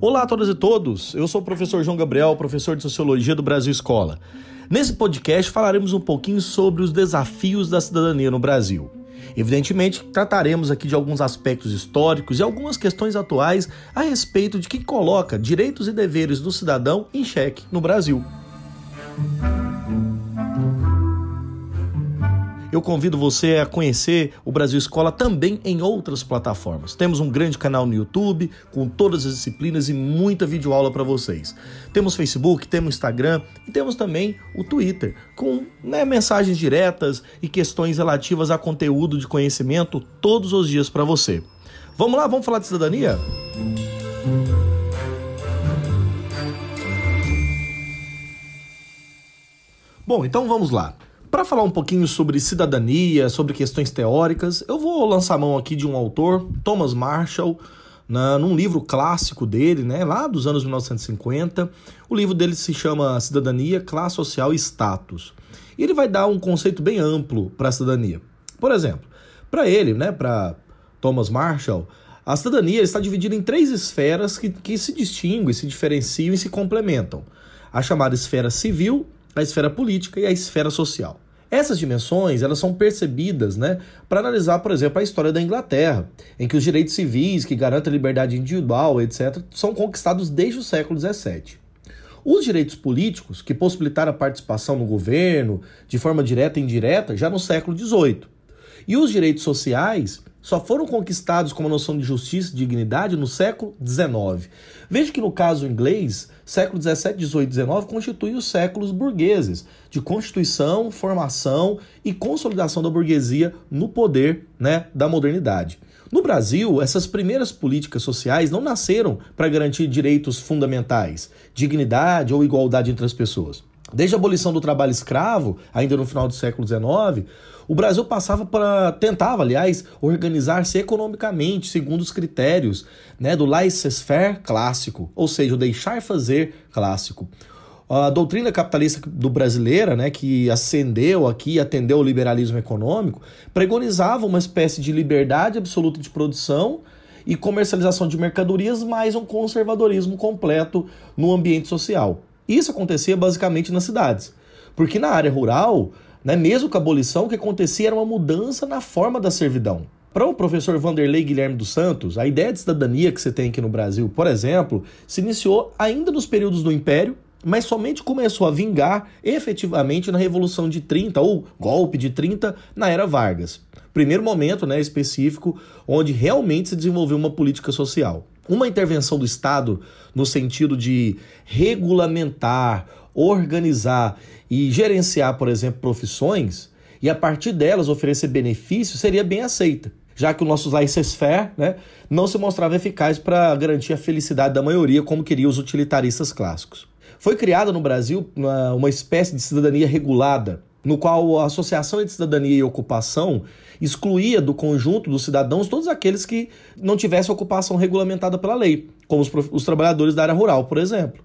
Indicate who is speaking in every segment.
Speaker 1: Olá a todas e todos, eu sou o professor João Gabriel, professor de Sociologia do Brasil Escola. Nesse podcast falaremos um pouquinho sobre os desafios da cidadania no Brasil. Evidentemente, trataremos aqui de alguns aspectos históricos e algumas questões atuais a respeito de que coloca direitos e deveres do cidadão em xeque no Brasil. Eu convido você a conhecer o Brasil Escola também em outras plataformas. Temos um grande canal no YouTube com todas as disciplinas e muita videoaula para vocês. Temos Facebook, temos Instagram e temos também o Twitter com né, mensagens diretas e questões relativas a conteúdo de conhecimento todos os dias para você. Vamos lá, vamos falar de cidadania? Bom, então vamos lá. Para falar um pouquinho sobre cidadania, sobre questões teóricas, eu vou lançar a mão aqui de um autor, Thomas Marshall, na, num livro clássico dele, né, lá dos anos 1950. O livro dele se chama Cidadania, Classe Social e Status. E ele vai dar um conceito bem amplo para a cidadania. Por exemplo, para ele, né, para Thomas Marshall, a cidadania está dividida em três esferas que, que se distinguem, se diferenciam e se complementam. A chamada esfera civil, a esfera política e a esfera social. Essas dimensões elas são percebidas né, para analisar, por exemplo, a história da Inglaterra, em que os direitos civis que garantem a liberdade individual, etc., são conquistados desde o século XVII. Os direitos políticos, que possibilitaram a participação no governo de forma direta e indireta, já no século XVIII. E os direitos sociais só foram conquistados com uma noção de justiça e dignidade no século XIX. Veja que no caso inglês, século XVII, XVIII XIX constituem os séculos burgueses, de constituição, formação e consolidação da burguesia no poder né, da modernidade. No Brasil, essas primeiras políticas sociais não nasceram para garantir direitos fundamentais, dignidade ou igualdade entre as pessoas. Desde a abolição do trabalho escravo, ainda no final do século XIX, o Brasil passava para tentava, aliás, organizar-se economicamente segundo os critérios né, do laissez-faire clássico, ou seja, o deixar fazer clássico. A doutrina capitalista do brasileira, né, que ascendeu aqui, atendeu ao liberalismo econômico, pregonizava uma espécie de liberdade absoluta de produção e comercialização de mercadorias, mais um conservadorismo completo no ambiente social. Isso acontecia basicamente nas cidades, porque na área rural né? Mesmo com a abolição, o que acontecia era uma mudança na forma da servidão. Para o professor Vanderlei Guilherme dos Santos, a ideia de cidadania que você tem aqui no Brasil, por exemplo, se iniciou ainda nos períodos do Império, mas somente começou a vingar efetivamente na Revolução de 30 ou golpe de 30 na era Vargas. Primeiro momento né, específico onde realmente se desenvolveu uma política social. Uma intervenção do Estado no sentido de regulamentar, organizar e gerenciar, por exemplo, profissões e a partir delas oferecer benefícios seria bem aceita, já que o nosso laissez-faire né, não se mostrava eficaz para garantir a felicidade da maioria, como queriam os utilitaristas clássicos. Foi criada no Brasil uma, uma espécie de cidadania regulada, no qual a Associação entre Cidadania e Ocupação excluía do conjunto dos cidadãos todos aqueles que não tivessem ocupação regulamentada pela lei, como os, os trabalhadores da área rural, por exemplo.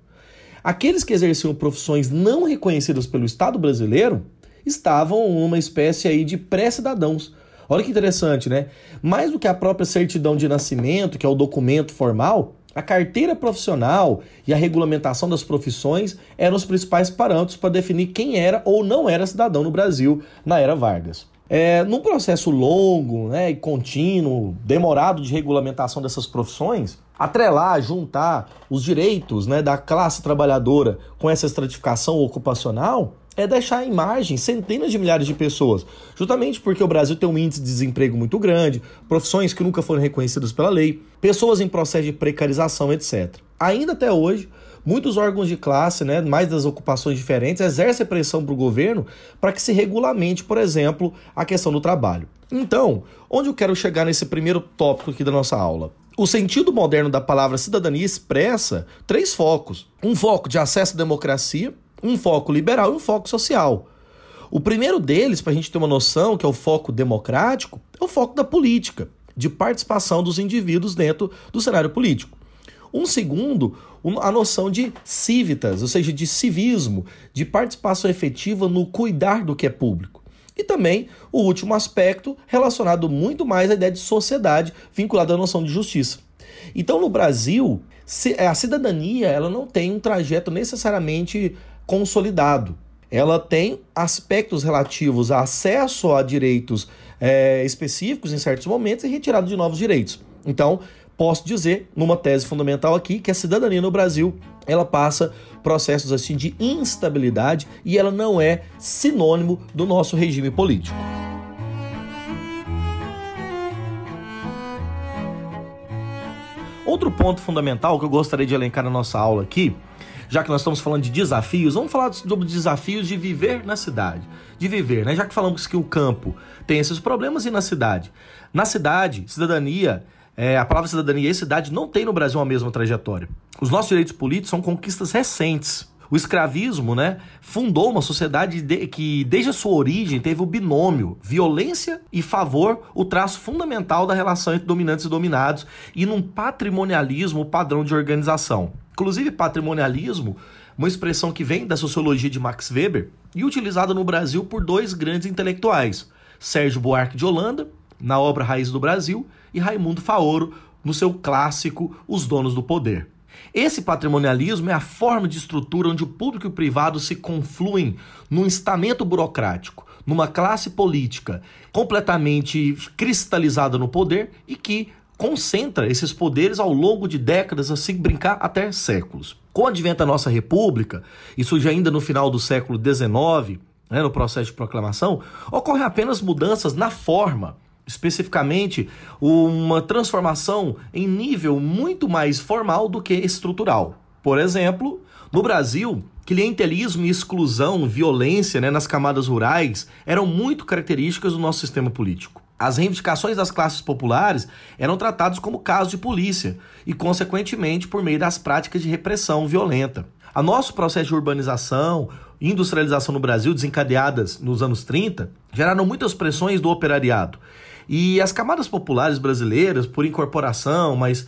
Speaker 1: Aqueles que exerciam profissões não reconhecidas pelo Estado brasileiro estavam numa espécie aí de pré-cidadãos. Olha que interessante, né? Mais do que a própria certidão de nascimento, que é o documento formal, a carteira profissional e a regulamentação das profissões eram os principais parâmetros para definir quem era ou não era cidadão no Brasil na era Vargas. É, num processo longo né, e contínuo, demorado de regulamentação dessas profissões, atrelar, juntar os direitos né, da classe trabalhadora com essa estratificação ocupacional é deixar em margem centenas de milhares de pessoas, justamente porque o Brasil tem um índice de desemprego muito grande, profissões que nunca foram reconhecidas pela lei, pessoas em processo de precarização, etc. Ainda até hoje, muitos órgãos de classe, né, mais das ocupações diferentes, exercem pressão para o governo para que se regulamente, por exemplo, a questão do trabalho. Então, onde eu quero chegar nesse primeiro tópico aqui da nossa aula? O sentido moderno da palavra cidadania expressa três focos: um foco de acesso à democracia, um foco liberal e um foco social. O primeiro deles, para a gente ter uma noção, que é o foco democrático, é o foco da política, de participação dos indivíduos dentro do cenário político. Um segundo, a noção de civitas, ou seja, de civismo, de participação efetiva no cuidar do que é público E também o último aspecto relacionado muito mais à ideia de sociedade, vinculada à noção de justiça. Então, no Brasil, a cidadania ela não tem um trajeto necessariamente consolidado. Ela tem aspectos relativos a acesso a direitos é, específicos em certos momentos e retirada de novos direitos. Então, posso dizer, numa tese fundamental aqui, que a cidadania no Brasil ela passa processos assim de instabilidade e ela não é sinônimo do nosso regime político. Outro ponto fundamental que eu gostaria de elencar na nossa aula aqui, já que nós estamos falando de desafios, vamos falar sobre desafios de viver na cidade. De viver, né? Já que falamos que o campo tem esses problemas e na cidade. Na cidade, cidadania é, a palavra cidadania e cidade não tem no Brasil a mesma trajetória. Os nossos direitos políticos são conquistas recentes. O escravismo, né, fundou uma sociedade de, que, desde a sua origem, teve o binômio violência e favor, o traço fundamental da relação entre dominantes e dominados, e num patrimonialismo padrão de organização. Inclusive, patrimonialismo, uma expressão que vem da sociologia de Max Weber e utilizada no Brasil por dois grandes intelectuais, Sérgio Buarque de Holanda na obra Raiz do Brasil, e Raimundo Faoro no seu clássico Os Donos do Poder. Esse patrimonialismo é a forma de estrutura onde o público e o privado se confluem num estamento burocrático, numa classe política completamente cristalizada no poder e que concentra esses poderes ao longo de décadas, assim brincar até séculos. Com o advento da nossa república, isso já ainda no final do século XIX, né, no processo de proclamação, ocorrem apenas mudanças na forma especificamente uma transformação em nível muito mais formal do que estrutural. Por exemplo, no Brasil, clientelismo e exclusão, violência né, nas camadas rurais eram muito características do nosso sistema político. As reivindicações das classes populares eram tratadas como casos de polícia e, consequentemente, por meio das práticas de repressão violenta. A nosso processo de urbanização, industrialização no Brasil, desencadeadas nos anos 30, geraram muitas pressões do operariado e as camadas populares brasileiras, por incorporação, mas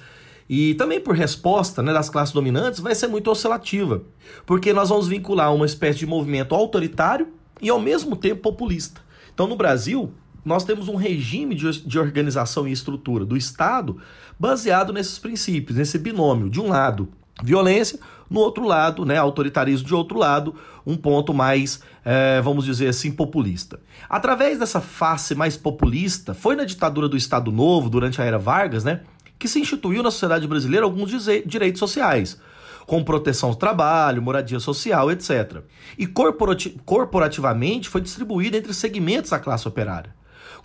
Speaker 1: e também por resposta né, das classes dominantes, vai ser muito oscilativa, porque nós vamos vincular uma espécie de movimento autoritário e ao mesmo tempo populista. Então, no Brasil, nós temos um regime de, de organização e estrutura do Estado baseado nesses princípios, nesse binômio. De um lado, violência, no outro lado, né, autoritarismo de outro lado, um ponto mais, é, vamos dizer assim, populista. Através dessa face mais populista, foi na ditadura do Estado Novo, durante a era Vargas, né, que se instituiu na sociedade brasileira alguns direitos sociais, como proteção ao trabalho, moradia social, etc. E corporativamente foi distribuída entre segmentos da classe operária.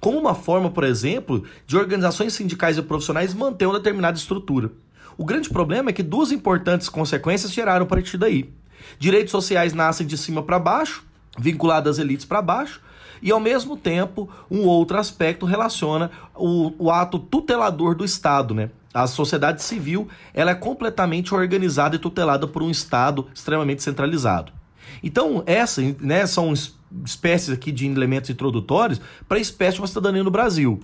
Speaker 1: Como uma forma, por exemplo, de organizações sindicais e profissionais manter uma determinada estrutura. O grande problema é que duas importantes consequências geraram a partir daí. Direitos sociais nascem de cima para baixo, vinculados às elites para baixo, e ao mesmo tempo, um outro aspecto relaciona o, o ato tutelador do Estado, né? A sociedade civil ela é completamente organizada e tutelada por um Estado extremamente centralizado. Então, essas né, são espécies aqui de elementos introdutórios para a espécie de uma cidadania no Brasil.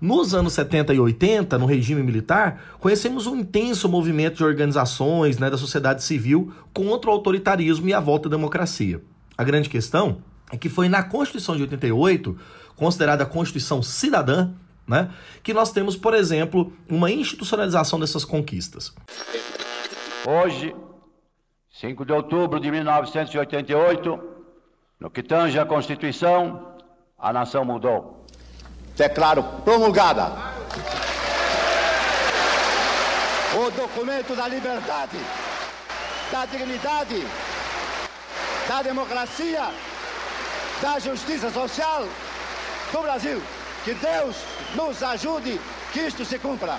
Speaker 1: Nos anos 70 e 80, no regime militar, conhecemos um intenso movimento de organizações né, da sociedade civil contra o autoritarismo e a volta à democracia. A grande questão é que foi na Constituição de 88, considerada a Constituição cidadã, né, que nós temos, por exemplo, uma institucionalização dessas conquistas.
Speaker 2: Hoje, 5 de outubro de 1988, no que tange à Constituição, a nação mudou
Speaker 3: declaro promulgada o documento da liberdade, da dignidade, da democracia, da justiça social do Brasil. Que Deus nos ajude que isto se cumpra.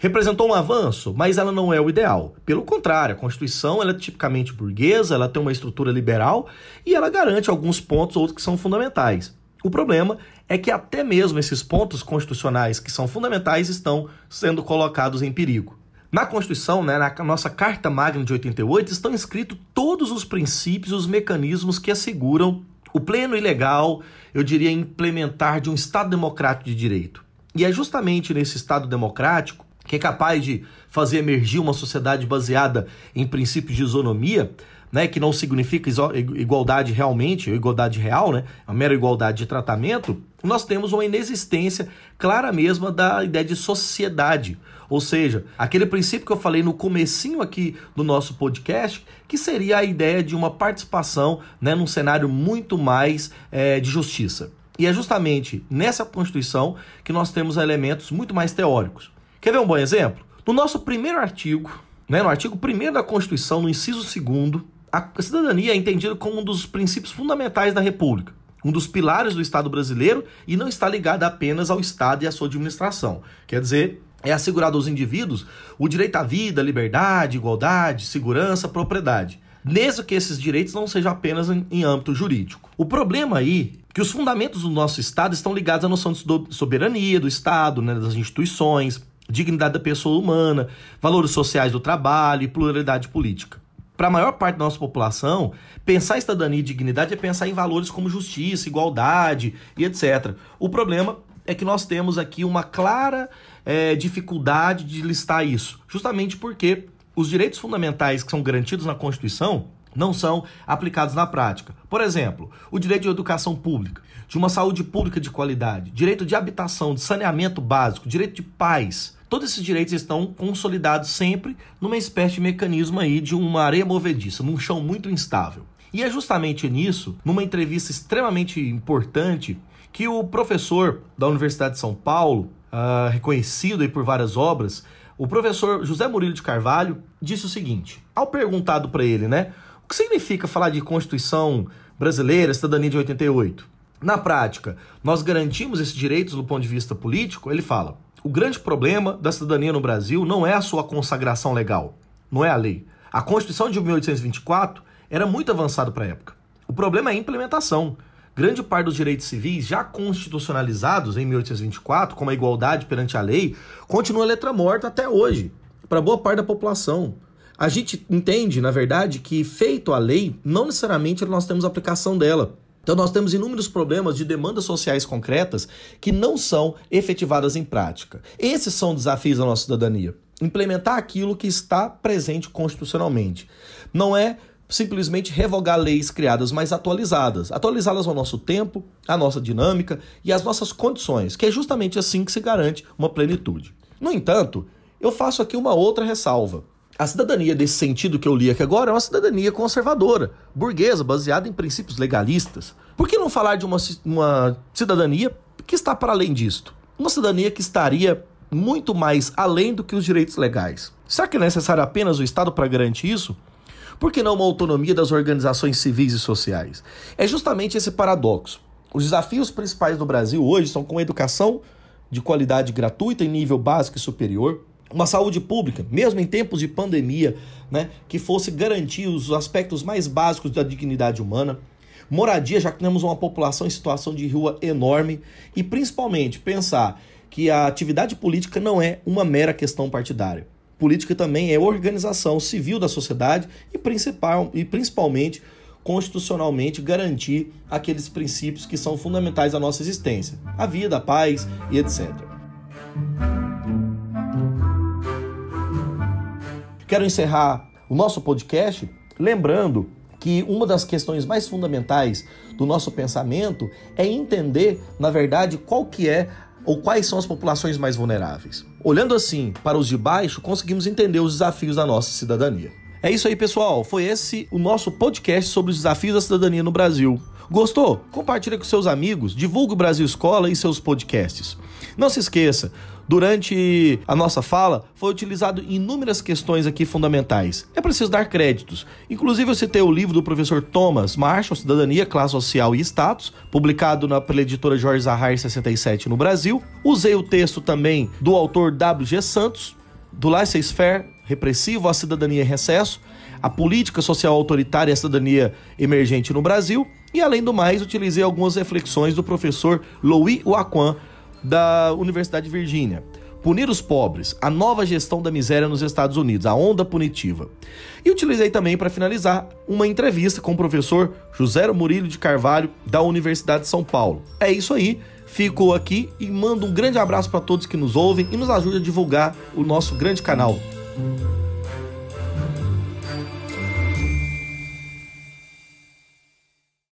Speaker 1: Representou um avanço, mas ela não é o ideal. Pelo contrário, a Constituição ela é tipicamente burguesa, ela tem uma estrutura liberal e ela garante alguns pontos outros que são fundamentais. O problema é que até mesmo esses pontos constitucionais que são fundamentais estão sendo colocados em perigo. Na Constituição, né, na nossa Carta Magna de 88, estão escritos todos os princípios, os mecanismos que asseguram o pleno e legal, eu diria, implementar de um Estado democrático de direito. E é justamente nesse Estado democrático, que é capaz de fazer emergir uma sociedade baseada em princípios de isonomia, né, que não significa igualdade realmente, igualdade real, né, a mera igualdade de tratamento, nós temos uma inexistência clara mesma da ideia de sociedade. Ou seja, aquele princípio que eu falei no comecinho aqui do nosso podcast, que seria a ideia de uma participação né, num cenário muito mais é, de justiça. E é justamente nessa Constituição que nós temos elementos muito mais teóricos. Quer ver um bom exemplo? No nosso primeiro artigo, né, no artigo 1 da Constituição, no inciso 2, a cidadania é entendida como um dos princípios fundamentais da República, um dos pilares do Estado brasileiro e não está ligada apenas ao Estado e à sua administração. Quer dizer, é assegurado aos indivíduos o direito à vida, liberdade, igualdade, segurança, propriedade, mesmo que esses direitos não sejam apenas em, em âmbito jurídico. O problema aí é que os fundamentos do nosso Estado estão ligados à noção de soberania do Estado, né, das instituições, dignidade da pessoa humana, valores sociais do trabalho e pluralidade política. Para a maior parte da nossa população, pensar em cidadania e dignidade é pensar em valores como justiça, igualdade e etc. O problema é que nós temos aqui uma clara é, dificuldade de listar isso, justamente porque os direitos fundamentais que são garantidos na Constituição não são aplicados na prática. Por exemplo, o direito de educação pública, de uma saúde pública de qualidade, direito de habitação, de saneamento básico, direito de paz, Todos esses direitos estão consolidados sempre numa espécie de mecanismo aí de uma areia movediça, num chão muito instável. E é justamente nisso, numa entrevista extremamente importante, que o professor da Universidade de São Paulo, uh, reconhecido aí por várias obras, o professor José Murilo de Carvalho, disse o seguinte: ao perguntado para ele, né, o que significa falar de Constituição brasileira, cidadania de 88? Na prática, nós garantimos esses direitos do ponto de vista político? Ele fala: o grande problema da cidadania no Brasil não é a sua consagração legal, não é a lei. A Constituição de 1824 era muito avançada para a época. O problema é a implementação. Grande parte dos direitos civis já constitucionalizados em 1824, como a igualdade perante a lei, continua letra morta até hoje, para boa parte da população. A gente entende, na verdade, que feito a lei, não necessariamente nós temos aplicação dela. Então, nós temos inúmeros problemas de demandas sociais concretas que não são efetivadas em prática. Esses são desafios da nossa cidadania. Implementar aquilo que está presente constitucionalmente. Não é simplesmente revogar leis criadas, mas atualizadas. Atualizá-las ao nosso tempo, à nossa dinâmica e às nossas condições, que é justamente assim que se garante uma plenitude. No entanto, eu faço aqui uma outra ressalva. A cidadania, desse sentido que eu li aqui agora, é uma cidadania conservadora, burguesa, baseada em princípios legalistas. Por que não falar de uma, uma cidadania que está para além disto? Uma cidadania que estaria muito mais além do que os direitos legais. Será que é necessário apenas o Estado para garantir isso? Por que não uma autonomia das organizações civis e sociais? É justamente esse paradoxo. Os desafios principais do Brasil hoje são com a educação de qualidade gratuita em nível básico e superior, uma saúde pública, mesmo em tempos de pandemia, né, que fosse garantir os aspectos mais básicos da dignidade humana, moradia, já que temos uma população em situação de rua enorme, e principalmente pensar que a atividade política não é uma mera questão partidária. Política também é organização civil da sociedade e, principal, e principalmente constitucionalmente garantir aqueles princípios que são fundamentais à nossa existência, a vida, a paz e etc. Quero encerrar o nosso podcast lembrando que uma das questões mais fundamentais do nosso pensamento é entender, na verdade, qual que é ou quais são as populações mais vulneráveis. Olhando assim para os de baixo, conseguimos entender os desafios da nossa cidadania. É isso aí, pessoal. Foi esse o nosso podcast sobre os desafios da cidadania no Brasil. Gostou? Compartilhe com seus amigos, divulgue o Brasil Escola e seus podcasts. Não se esqueça, Durante a nossa fala, foi utilizado inúmeras questões aqui fundamentais. É preciso dar créditos. Inclusive, eu citei o livro do professor Thomas Marshall, Cidadania, Classe Social e Status, publicado na, editora Jorge Zahar 67 no Brasil. Usei o texto também do autor W.G. Santos, do Laissez-faire, Repressivo, a Cidadania em Recesso, a Política Social Autoritária e a Cidadania Emergente no Brasil. E, além do mais, utilizei algumas reflexões do professor Louis Waquan, da Universidade de Virgínia. Punir os pobres, a nova gestão da miséria nos Estados Unidos, a onda punitiva. E utilizei também para finalizar uma entrevista com o professor José Murilo de Carvalho, da Universidade de São Paulo. É isso aí, fico aqui e mando um grande abraço para todos que nos ouvem e nos ajuda a divulgar o nosso grande canal.